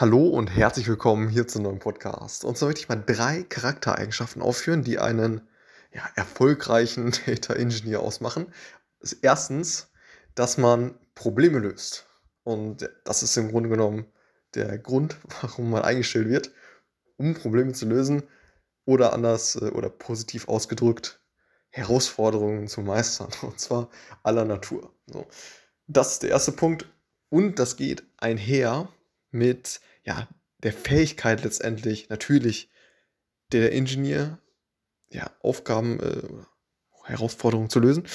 Hallo und herzlich willkommen hier zum neuen Podcast. Und zwar möchte ich mal drei Charaktereigenschaften aufführen, die einen ja, erfolgreichen Data Engineer ausmachen. Erstens, dass man Probleme löst. Und das ist im Grunde genommen der Grund, warum man eingestellt wird, um Probleme zu lösen oder anders äh, oder positiv ausgedrückt, Herausforderungen zu meistern. Und zwar aller Natur. So. Das ist der erste Punkt. Und das geht einher mit ja, der Fähigkeit letztendlich natürlich der Ingenieur ja, Aufgaben, äh, Herausforderungen zu lösen,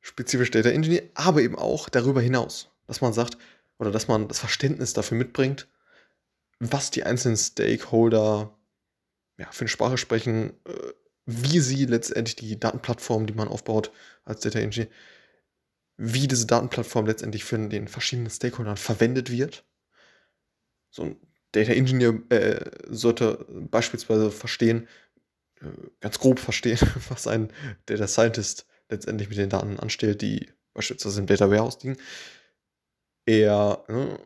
spezifisch Data Engineer, aber eben auch darüber hinaus, dass man sagt oder dass man das Verständnis dafür mitbringt, was die einzelnen Stakeholder ja, für eine Sprache sprechen, äh, wie sie letztendlich die Datenplattform, die man aufbaut als Data Engineer, wie diese Datenplattform letztendlich von den verschiedenen Stakeholdern verwendet wird so ein Data Engineer äh, sollte beispielsweise verstehen, äh, ganz grob verstehen, was ein Data Scientist letztendlich mit den Daten anstellt, die beispielsweise im Data Warehouse liegen. Er, ne,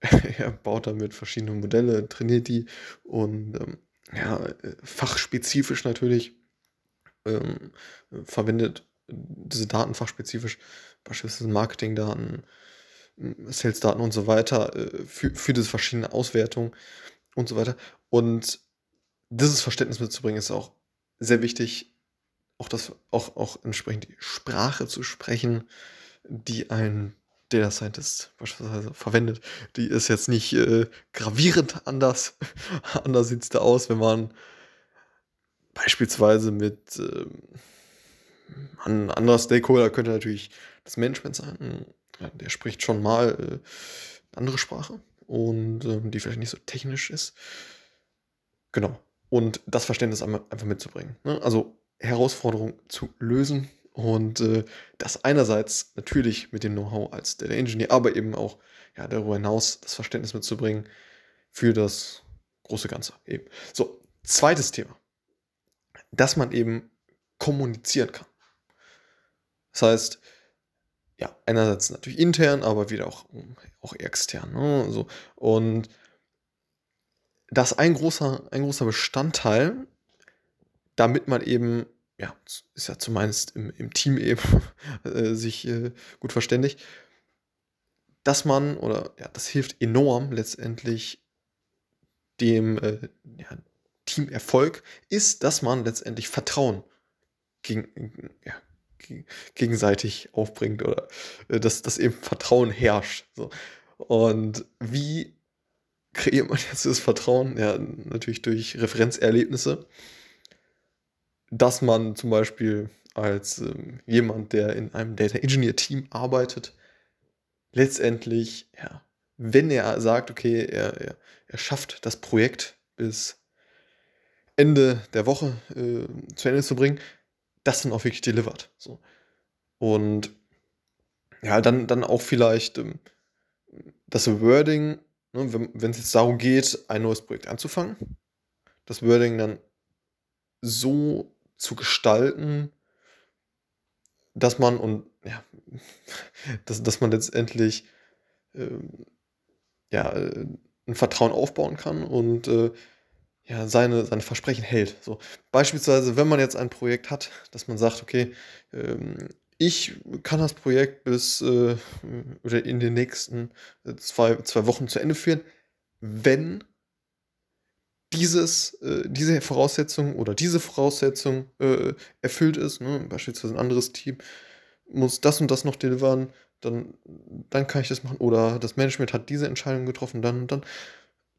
er baut damit verschiedene Modelle, trainiert die und ähm, ja, fachspezifisch natürlich ähm, verwendet diese Daten fachspezifisch, beispielsweise Marketingdaten, Sales-Daten und so weiter, äh, für, für diese verschiedenen Auswertungen und so weiter. Und dieses Verständnis mitzubringen ist auch sehr wichtig, auch, das, auch, auch entsprechend die Sprache zu sprechen, die ein Data Scientist beispielsweise verwendet. Die ist jetzt nicht äh, gravierend anders. anders sieht es da aus, wenn man beispielsweise mit äh, ein anderer Stakeholder könnte natürlich das Management sein, ja, der spricht schon mal äh, eine andere Sprache und ähm, die vielleicht nicht so technisch ist. Genau. Und das Verständnis einfach mitzubringen. Ne? Also Herausforderungen zu lösen und äh, das einerseits natürlich mit dem Know-how als Data Engineer, aber eben auch ja, darüber hinaus das Verständnis mitzubringen für das große Ganze. Eben. So, zweites Thema. Dass man eben kommunizieren kann. Das heißt, ja, einerseits natürlich intern, aber wieder auch, auch extern. Ne? So. Und das ein großer, ein großer Bestandteil, damit man eben, ja, ist ja zumindest im, im Team eben äh, sich äh, gut verständigt, dass man, oder ja, das hilft enorm letztendlich dem äh, ja, Teamerfolg, ist, dass man letztendlich Vertrauen gegen, ja, gegenseitig aufbringt oder äh, dass, dass eben Vertrauen herrscht. So. Und wie kreiert man jetzt das Vertrauen? Ja, natürlich durch Referenzerlebnisse, dass man zum Beispiel als ähm, jemand, der in einem Data Engineer Team arbeitet, letztendlich, ja, wenn er sagt, okay, er, er, er schafft das Projekt bis Ende der Woche äh, zu Ende zu bringen, das dann auch wirklich delivert. So. Und ja, dann, dann auch vielleicht ähm, das Wording, ne, wenn es jetzt darum geht, ein neues Projekt anzufangen, das Wording dann so zu gestalten, dass man und ja, dass, dass man letztendlich ähm, ja, äh, ein Vertrauen aufbauen kann und äh, ja, seine, seine Versprechen hält. So, beispielsweise, wenn man jetzt ein Projekt hat, dass man sagt, okay, ähm, ich kann das Projekt bis äh, oder in den nächsten äh, zwei, zwei Wochen zu Ende führen, wenn dieses, äh, diese Voraussetzung oder diese Voraussetzung äh, erfüllt ist, ne? beispielsweise ein anderes Team muss das und das noch delivern, dann, dann kann ich das machen. Oder das Management hat diese Entscheidung getroffen, dann und dann.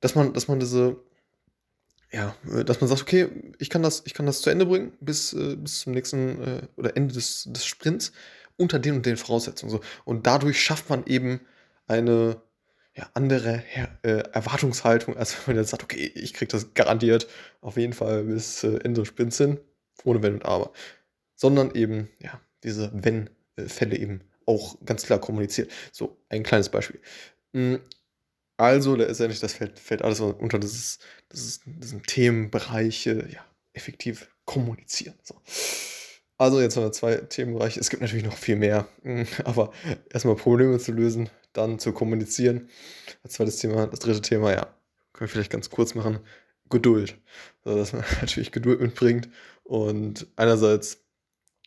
Dass man, dass man diese ja, äh, dass man sagt, okay, ich kann das, ich kann das zu Ende bringen bis, äh, bis zum nächsten äh, oder Ende des, des Sprints unter den und den Voraussetzungen. So. Und dadurch schafft man eben eine ja, andere Her äh, Erwartungshaltung, als wenn man jetzt sagt, okay, ich kriege das garantiert auf jeden Fall bis Ende des Sprints hin, ohne Wenn und Aber. Sondern eben, ja, diese Wenn-Fälle eben auch ganz klar kommuniziert. So, ein kleines Beispiel. Hm, also letztendlich, das fällt, fällt alles unter dieses, dieses, diesen Themenbereich, ja, effektiv kommunizieren. So. Also jetzt haben wir zwei Themenbereiche. Es gibt natürlich noch viel mehr, aber erstmal Probleme zu lösen, dann zu kommunizieren. Als zweites Thema, das dritte Thema, ja, können wir vielleicht ganz kurz machen, Geduld. Also, dass man natürlich Geduld mitbringt und einerseits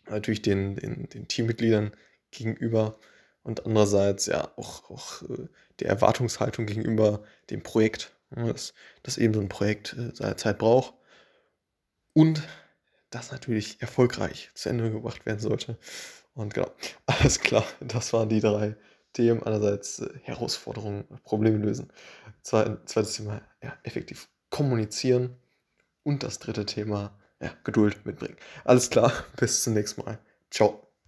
natürlich den, den, den Teammitgliedern gegenüber und andererseits ja auch, auch äh, der Erwartungshaltung gegenüber dem Projekt, dass, dass eben so ein Projekt äh, seine Zeit braucht und das natürlich erfolgreich zu Ende gebracht werden sollte. Und genau, alles klar, das waren die drei Themen. Einerseits äh, Herausforderungen, Probleme lösen. zweites Thema, ja, effektiv kommunizieren. Und das dritte Thema, ja, Geduld mitbringen. Alles klar, bis zum nächsten Mal. Ciao.